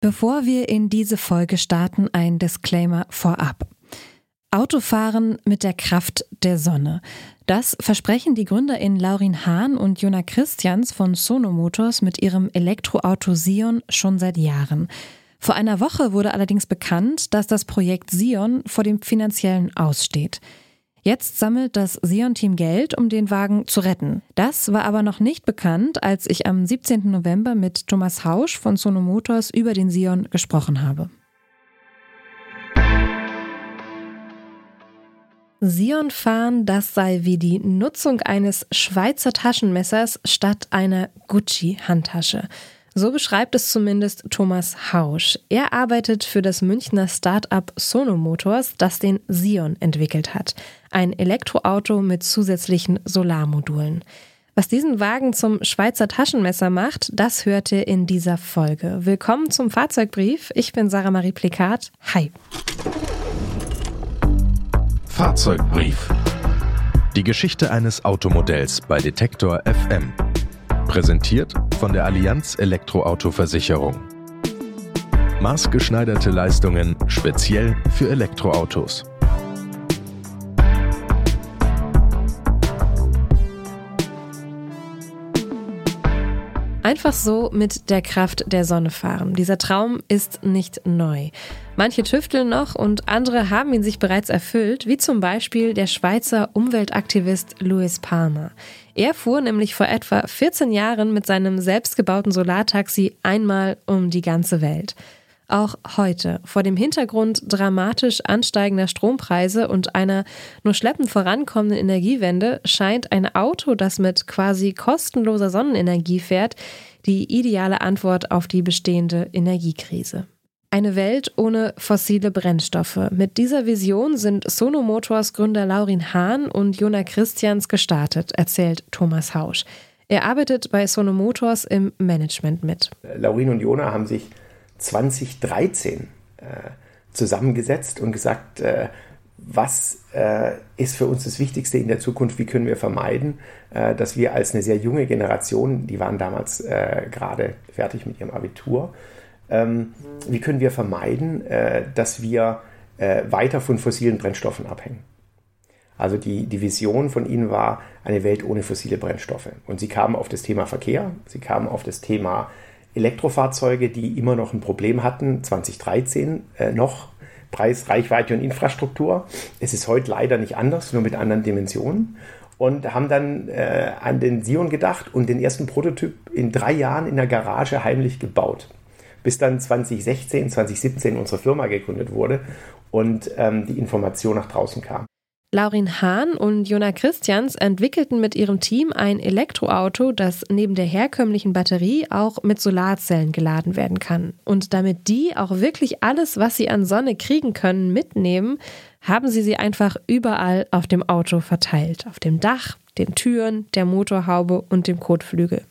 Bevor wir in diese Folge starten, ein Disclaimer vorab. Autofahren mit der Kraft der Sonne. Das versprechen die GründerInnen Laurin Hahn und Jona Christians von Sono Motors mit ihrem Elektroauto Sion schon seit Jahren. Vor einer Woche wurde allerdings bekannt, dass das Projekt Sion vor dem finanziellen Aussteht. Jetzt sammelt das Sion-Team Geld, um den Wagen zu retten. Das war aber noch nicht bekannt, als ich am 17. November mit Thomas Hausch von Sono Motors über den Sion gesprochen habe. Sion fahren, das sei wie die Nutzung eines Schweizer Taschenmessers statt einer Gucci-Handtasche. So beschreibt es zumindest Thomas Hausch. Er arbeitet für das Münchner Start-up Sono Motors, das den Sion entwickelt hat. Ein Elektroauto mit zusätzlichen Solarmodulen. Was diesen Wagen zum Schweizer Taschenmesser macht, das hört ihr in dieser Folge. Willkommen zum Fahrzeugbrief. Ich bin Sarah Marie Plikat. Hi. Fahrzeugbrief. Die Geschichte eines Automodells bei Detektor FM. Präsentiert von der Allianz Elektroauto-Versicherung. Maßgeschneiderte Leistungen speziell für Elektroautos. Einfach so mit der Kraft der Sonne fahren. Dieser Traum ist nicht neu. Manche tüfteln noch und andere haben ihn sich bereits erfüllt, wie zum Beispiel der Schweizer Umweltaktivist Louis Palmer. Er fuhr nämlich vor etwa 14 Jahren mit seinem selbstgebauten Solartaxi einmal um die ganze Welt. Auch heute, vor dem Hintergrund dramatisch ansteigender Strompreise und einer nur schleppend vorankommenden Energiewende, scheint ein Auto, das mit quasi kostenloser Sonnenenergie fährt, die ideale Antwort auf die bestehende Energiekrise. Eine Welt ohne fossile Brennstoffe. Mit dieser Vision sind Sono Motors Gründer Laurin Hahn und Jona Christians gestartet, erzählt Thomas Hausch. Er arbeitet bei Sono Motors im Management mit. Laurin und Jona haben sich 2013 äh, zusammengesetzt und gesagt, äh, was äh, ist für uns das Wichtigste in der Zukunft? Wie können wir vermeiden, äh, dass wir als eine sehr junge Generation, die waren damals äh, gerade fertig mit ihrem Abitur, ähm, wie können wir vermeiden, äh, dass wir äh, weiter von fossilen Brennstoffen abhängen. Also die, die Vision von ihnen war eine Welt ohne fossile Brennstoffe. Und sie kamen auf das Thema Verkehr, sie kamen auf das Thema Elektrofahrzeuge, die immer noch ein Problem hatten, 2013 äh, noch, Preis, Reichweite und Infrastruktur. Es ist heute leider nicht anders, nur mit anderen Dimensionen. Und haben dann äh, an den Sion gedacht und den ersten Prototyp in drei Jahren in der Garage heimlich gebaut bis dann 2016, 2017 unsere Firma gegründet wurde und ähm, die Information nach draußen kam. Laurin Hahn und Jona Christians entwickelten mit ihrem Team ein Elektroauto, das neben der herkömmlichen Batterie auch mit Solarzellen geladen werden kann. Und damit die auch wirklich alles, was sie an Sonne kriegen können, mitnehmen, haben sie sie einfach überall auf dem Auto verteilt. Auf dem Dach, den Türen, der Motorhaube und dem Kotflügel.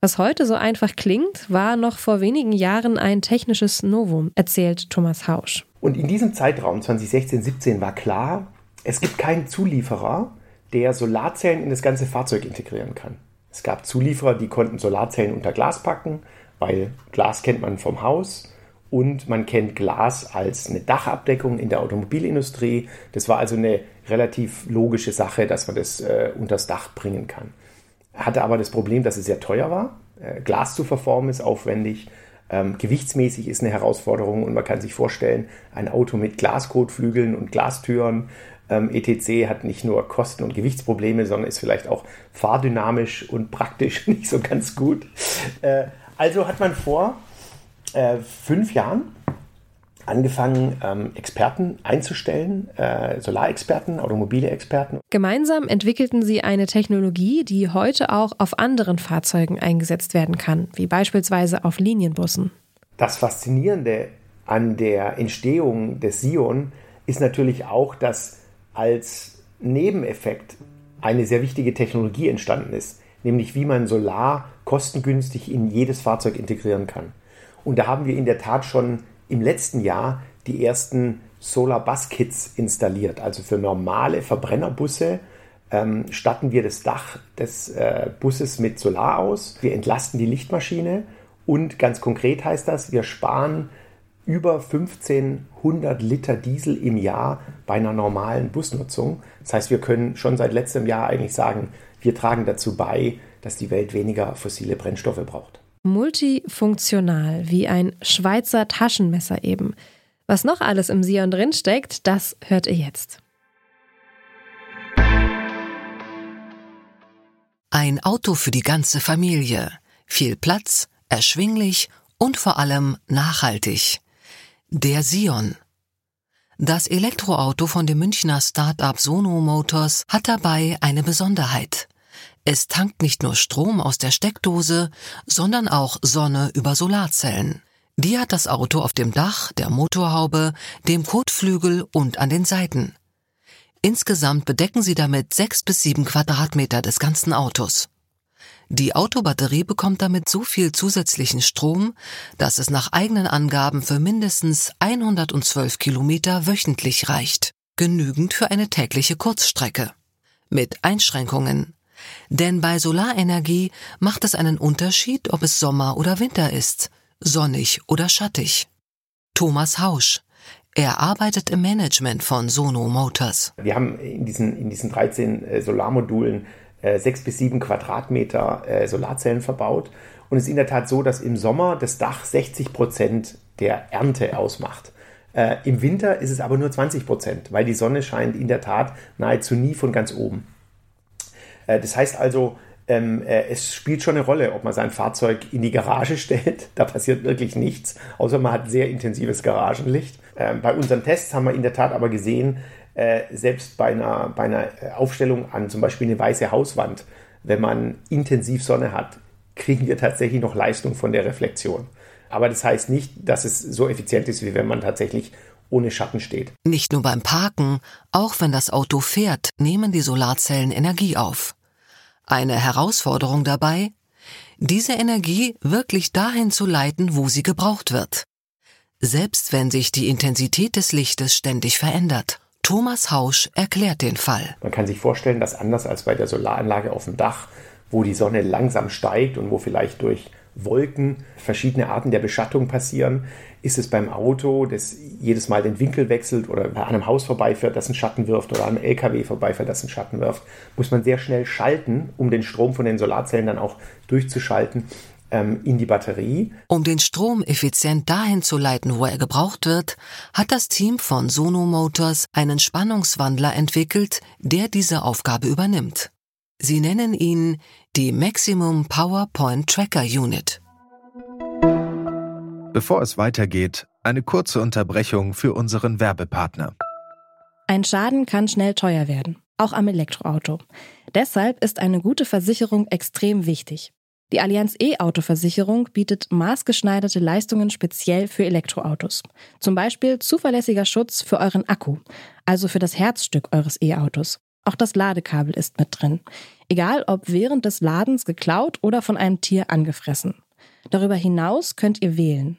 Was heute so einfach klingt, war noch vor wenigen Jahren ein technisches Novum, erzählt Thomas Hausch. Und in diesem Zeitraum 2016, 17 war klar, es gibt keinen Zulieferer, der Solarzellen in das ganze Fahrzeug integrieren kann. Es gab Zulieferer, die konnten Solarzellen unter Glas packen, weil Glas kennt man vom Haus und man kennt Glas als eine Dachabdeckung in der Automobilindustrie. Das war also eine relativ logische Sache, dass man das äh, unters Dach bringen kann hatte aber das Problem, dass es sehr teuer war. Äh, Glas zu verformen ist aufwendig. Ähm, gewichtsmäßig ist eine Herausforderung und man kann sich vorstellen, ein Auto mit Glaskotflügeln und Glastüren ähm, etc. hat nicht nur Kosten- und Gewichtsprobleme, sondern ist vielleicht auch fahrdynamisch und praktisch nicht so ganz gut. Äh, also hat man vor äh, fünf Jahren angefangen, ähm, Experten einzustellen, äh, Solarexperten, automobile Experten. Gemeinsam entwickelten sie eine Technologie, die heute auch auf anderen Fahrzeugen eingesetzt werden kann, wie beispielsweise auf Linienbussen. Das Faszinierende an der Entstehung des Sion ist natürlich auch, dass als Nebeneffekt eine sehr wichtige Technologie entstanden ist, nämlich wie man Solar kostengünstig in jedes Fahrzeug integrieren kann. Und da haben wir in der Tat schon im letzten Jahr die ersten Solar Bus Kits installiert. Also für normale Verbrennerbusse ähm, statten wir das Dach des äh, Busses mit Solar aus. Wir entlasten die Lichtmaschine Und ganz konkret heißt das, wir sparen über 1500 Liter Diesel im Jahr bei einer normalen Busnutzung. Das heißt, wir können schon seit letztem Jahr eigentlich sagen, wir tragen dazu bei, dass die Welt weniger fossile Brennstoffe braucht. Multifunktional, wie ein Schweizer Taschenmesser eben. Was noch alles im Sion drinsteckt, das hört ihr jetzt. Ein Auto für die ganze Familie. Viel Platz, erschwinglich und vor allem nachhaltig. Der Sion. Das Elektroauto von dem Münchner Start-up Sono Motors hat dabei eine Besonderheit. Es tankt nicht nur Strom aus der Steckdose, sondern auch Sonne über Solarzellen. Die hat das Auto auf dem Dach, der Motorhaube, dem Kotflügel und an den Seiten. Insgesamt bedecken sie damit sechs bis sieben Quadratmeter des ganzen Autos. Die Autobatterie bekommt damit so viel zusätzlichen Strom, dass es nach eigenen Angaben für mindestens 112 Kilometer wöchentlich reicht. Genügend für eine tägliche Kurzstrecke. Mit Einschränkungen. Denn bei Solarenergie macht es einen Unterschied, ob es Sommer oder Winter ist, sonnig oder schattig. Thomas Hausch. Er arbeitet im Management von Sono Motors. Wir haben in diesen, in diesen 13 äh, Solarmodulen sechs bis sieben Quadratmeter äh, Solarzellen verbaut. Und es ist in der Tat so, dass im Sommer das Dach 60 Prozent der Ernte ausmacht. Äh, Im Winter ist es aber nur 20 Prozent, weil die Sonne scheint in der Tat nahezu nie von ganz oben. Äh, das heißt also, ähm, äh, es spielt schon eine Rolle, ob man sein Fahrzeug in die Garage stellt. Da passiert wirklich nichts, außer man hat sehr intensives Garagenlicht. Ähm, bei unseren Tests haben wir in der Tat aber gesehen, äh, selbst bei einer, bei einer Aufstellung an zum Beispiel eine weiße Hauswand, wenn man intensiv Sonne hat, kriegen wir tatsächlich noch Leistung von der Reflexion. Aber das heißt nicht, dass es so effizient ist, wie wenn man tatsächlich ohne Schatten steht. Nicht nur beim Parken, auch wenn das Auto fährt, nehmen die Solarzellen Energie auf. Eine Herausforderung dabei, diese Energie wirklich dahin zu leiten, wo sie gebraucht wird. Selbst wenn sich die Intensität des Lichtes ständig verändert. Thomas Hausch erklärt den Fall. Man kann sich vorstellen, dass anders als bei der Solaranlage auf dem Dach, wo die Sonne langsam steigt und wo vielleicht durch Wolken verschiedene Arten der Beschattung passieren, ist es beim Auto, das jedes Mal den Winkel wechselt oder bei einem Haus vorbeifährt, das einen Schatten wirft oder einem LKW vorbeifährt, das einen Schatten wirft, muss man sehr schnell schalten, um den Strom von den Solarzellen dann auch durchzuschalten ähm, in die Batterie. Um den Strom effizient dahin zu leiten, wo er gebraucht wird, hat das Team von Sono Motors einen Spannungswandler entwickelt, der diese Aufgabe übernimmt. Sie nennen ihn die Maximum Power Point Tracker Unit. Bevor es weitergeht, eine kurze Unterbrechung für unseren Werbepartner. Ein Schaden kann schnell teuer werden, auch am Elektroauto. Deshalb ist eine gute Versicherung extrem wichtig. Die Allianz E-Auto-Versicherung bietet maßgeschneiderte Leistungen speziell für Elektroautos. Zum Beispiel zuverlässiger Schutz für euren Akku, also für das Herzstück eures E-Autos. Auch das Ladekabel ist mit drin. Egal ob während des Ladens geklaut oder von einem Tier angefressen. Darüber hinaus könnt ihr wählen.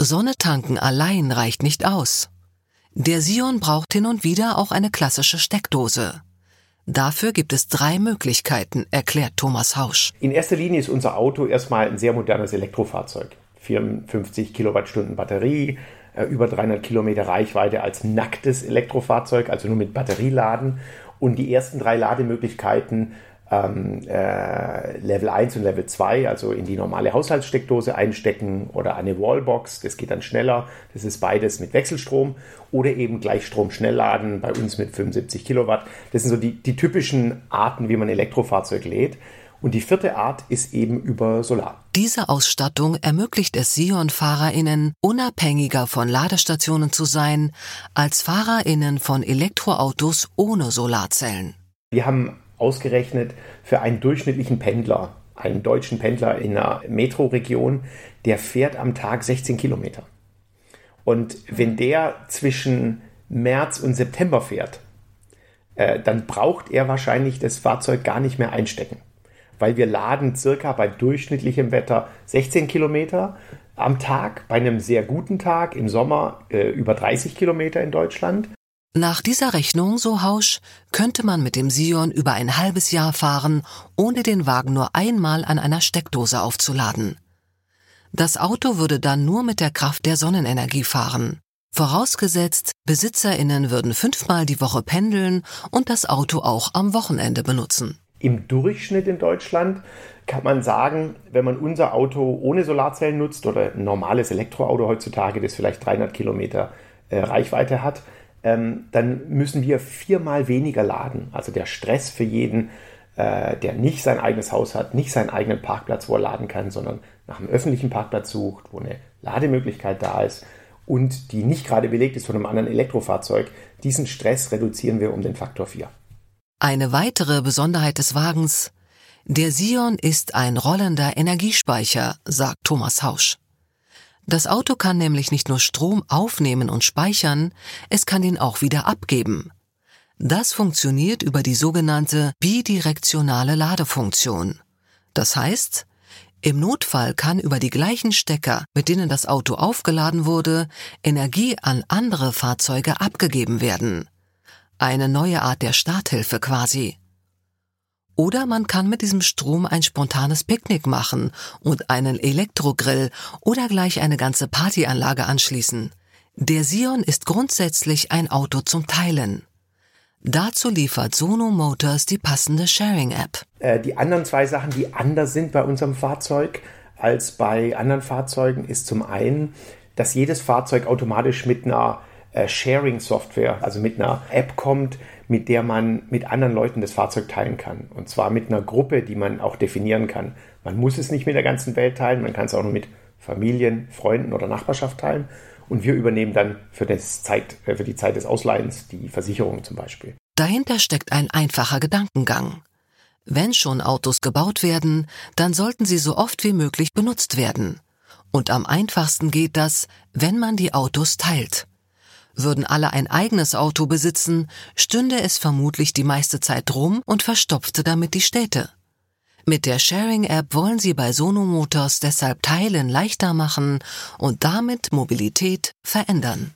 Sonne tanken allein reicht nicht aus. Der Sion braucht hin und wieder auch eine klassische Steckdose. Dafür gibt es drei Möglichkeiten, erklärt Thomas Hausch. In erster Linie ist unser Auto erstmal ein sehr modernes Elektrofahrzeug. 54 Kilowattstunden Batterie, äh, über 300 Kilometer Reichweite als nacktes Elektrofahrzeug, also nur mit Batterieladen. Und die ersten drei Lademöglichkeiten ähm, äh, Level 1 und Level 2, also in die normale Haushaltssteckdose einstecken oder eine Wallbox, das geht dann schneller. Das ist beides mit Wechselstrom oder eben Gleichstrom Schnellladen, bei uns mit 75 Kilowatt. Das sind so die, die typischen Arten, wie man Elektrofahrzeug lädt. Und die vierte Art ist eben über Solar. Diese Ausstattung ermöglicht es Sion-FahrerInnen, unabhängiger von Ladestationen zu sein, als FahrerInnen von Elektroautos ohne Solarzellen. Wir haben ausgerechnet für einen durchschnittlichen Pendler einen deutschen Pendler in einer Metroregion, der fährt am Tag 16 Kilometer. Und wenn der zwischen März und September fährt, äh, dann braucht er wahrscheinlich das Fahrzeug gar nicht mehr einstecken. Weil wir laden circa bei durchschnittlichem Wetter 16 Kilometer am Tag, bei einem sehr guten Tag im Sommer äh, über 30 Kilometer in Deutschland. Nach dieser Rechnung, so Hausch, könnte man mit dem Sion über ein halbes Jahr fahren, ohne den Wagen nur einmal an einer Steckdose aufzuladen. Das Auto würde dann nur mit der Kraft der Sonnenenergie fahren. Vorausgesetzt, Besitzerinnen würden fünfmal die Woche pendeln und das Auto auch am Wochenende benutzen. Im Durchschnitt in Deutschland kann man sagen, wenn man unser Auto ohne Solarzellen nutzt oder ein normales Elektroauto heutzutage, das vielleicht 300 Kilometer äh, Reichweite hat, ähm, dann müssen wir viermal weniger laden. Also der Stress für jeden, äh, der nicht sein eigenes Haus hat, nicht seinen eigenen Parkplatz, wo er laden kann, sondern nach einem öffentlichen Parkplatz sucht, wo eine Lademöglichkeit da ist und die nicht gerade belegt ist von einem anderen Elektrofahrzeug, diesen Stress reduzieren wir um den Faktor 4. Eine weitere Besonderheit des Wagens der Sion ist ein rollender Energiespeicher, sagt Thomas Hausch. Das Auto kann nämlich nicht nur Strom aufnehmen und speichern, es kann ihn auch wieder abgeben. Das funktioniert über die sogenannte bidirektionale Ladefunktion. Das heißt, im Notfall kann über die gleichen Stecker, mit denen das Auto aufgeladen wurde, Energie an andere Fahrzeuge abgegeben werden. Eine neue Art der Starthilfe quasi. Oder man kann mit diesem Strom ein spontanes Picknick machen und einen Elektrogrill oder gleich eine ganze Partyanlage anschließen. Der Sion ist grundsätzlich ein Auto zum Teilen. Dazu liefert Sono Motors die passende Sharing-App. Äh, die anderen zwei Sachen, die anders sind bei unserem Fahrzeug als bei anderen Fahrzeugen, ist zum einen, dass jedes Fahrzeug automatisch mit einer Sharing-Software, also mit einer App kommt, mit der man mit anderen Leuten das Fahrzeug teilen kann. Und zwar mit einer Gruppe, die man auch definieren kann. Man muss es nicht mit der ganzen Welt teilen, man kann es auch nur mit Familien, Freunden oder Nachbarschaft teilen. Und wir übernehmen dann für, Zeit, äh, für die Zeit des Ausleihens die Versicherung zum Beispiel. Dahinter steckt ein einfacher Gedankengang. Wenn schon Autos gebaut werden, dann sollten sie so oft wie möglich benutzt werden. Und am einfachsten geht das, wenn man die Autos teilt. Würden alle ein eigenes Auto besitzen, stünde es vermutlich die meiste Zeit rum und verstopfte damit die Städte. Mit der Sharing-App wollen sie bei Sono Motors deshalb Teilen leichter machen und damit Mobilität verändern.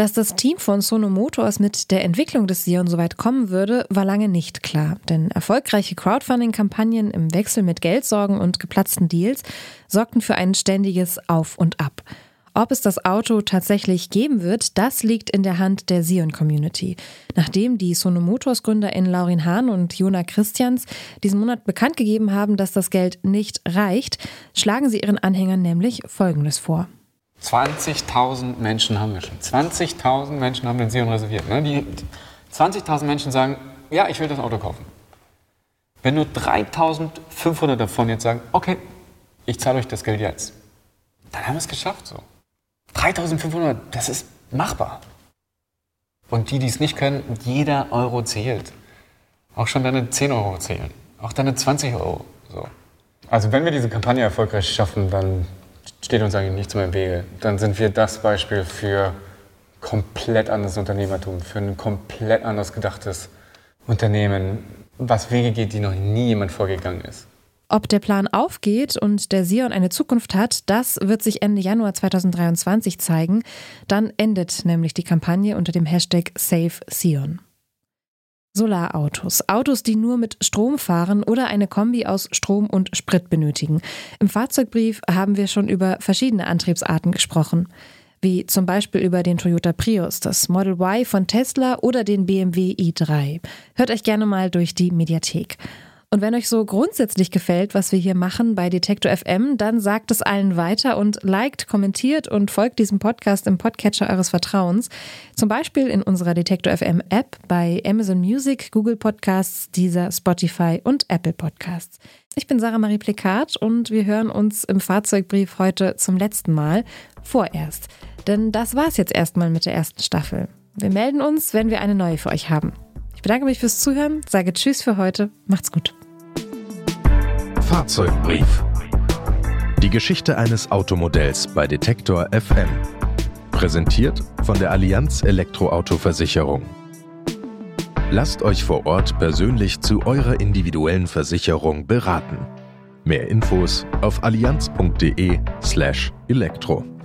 Dass das Team von Sono Motors mit der Entwicklung des Sion soweit kommen würde, war lange nicht klar. Denn erfolgreiche Crowdfunding-Kampagnen im Wechsel mit Geldsorgen und geplatzten Deals sorgten für ein ständiges Auf und Ab. Ob es das Auto tatsächlich geben wird, das liegt in der Hand der Sion-Community. Nachdem die Sono Motors GründerInnen Laurin Hahn und Jona Christians diesen Monat bekannt gegeben haben, dass das Geld nicht reicht, schlagen sie ihren Anhängern nämlich Folgendes vor. 20.000 Menschen haben wir schon. 20.000 Menschen haben den Sion reserviert. Ne? Die 20.000 Menschen sagen, ja, ich will das Auto kaufen. Wenn nur 3.500 davon jetzt sagen, okay, ich zahle euch das Geld jetzt, dann haben wir es geschafft so. 3500, das ist machbar. Und die, die es nicht können, jeder Euro zählt. Auch schon deine 10 Euro zählen. Auch deine 20 Euro. So. Also wenn wir diese Kampagne erfolgreich schaffen, dann steht uns eigentlich nichts mehr im Wege. Dann sind wir das Beispiel für komplett anderes Unternehmertum, für ein komplett anders gedachtes Unternehmen, was Wege geht, die noch nie jemand vorgegangen ist. Ob der Plan aufgeht und der Sion eine Zukunft hat, das wird sich Ende Januar 2023 zeigen. Dann endet nämlich die Kampagne unter dem Hashtag Save Sion. Solarautos. Autos, die nur mit Strom fahren oder eine Kombi aus Strom und Sprit benötigen. Im Fahrzeugbrief haben wir schon über verschiedene Antriebsarten gesprochen. Wie zum Beispiel über den Toyota Prius, das Model Y von Tesla oder den BMW i3. Hört euch gerne mal durch die Mediathek. Und wenn euch so grundsätzlich gefällt, was wir hier machen bei Detektor FM, dann sagt es allen weiter und liked, kommentiert und folgt diesem Podcast im Podcatcher eures Vertrauens. Zum Beispiel in unserer Detektor FM App bei Amazon Music, Google Podcasts, Deezer, Spotify und Apple Podcasts. Ich bin Sarah Marie Plikat und wir hören uns im Fahrzeugbrief heute zum letzten Mal vorerst. Denn das war's jetzt erstmal mit der ersten Staffel. Wir melden uns, wenn wir eine neue für euch haben. Ich bedanke mich fürs Zuhören, sage Tschüss für heute, macht's gut. Fahrzeugbrief. Die Geschichte eines Automodells bei Detektor FM. Präsentiert von der Allianz Elektroauto-Versicherung. Lasst euch vor Ort persönlich zu eurer individuellen Versicherung beraten. Mehr Infos auf allianz.de/elektro.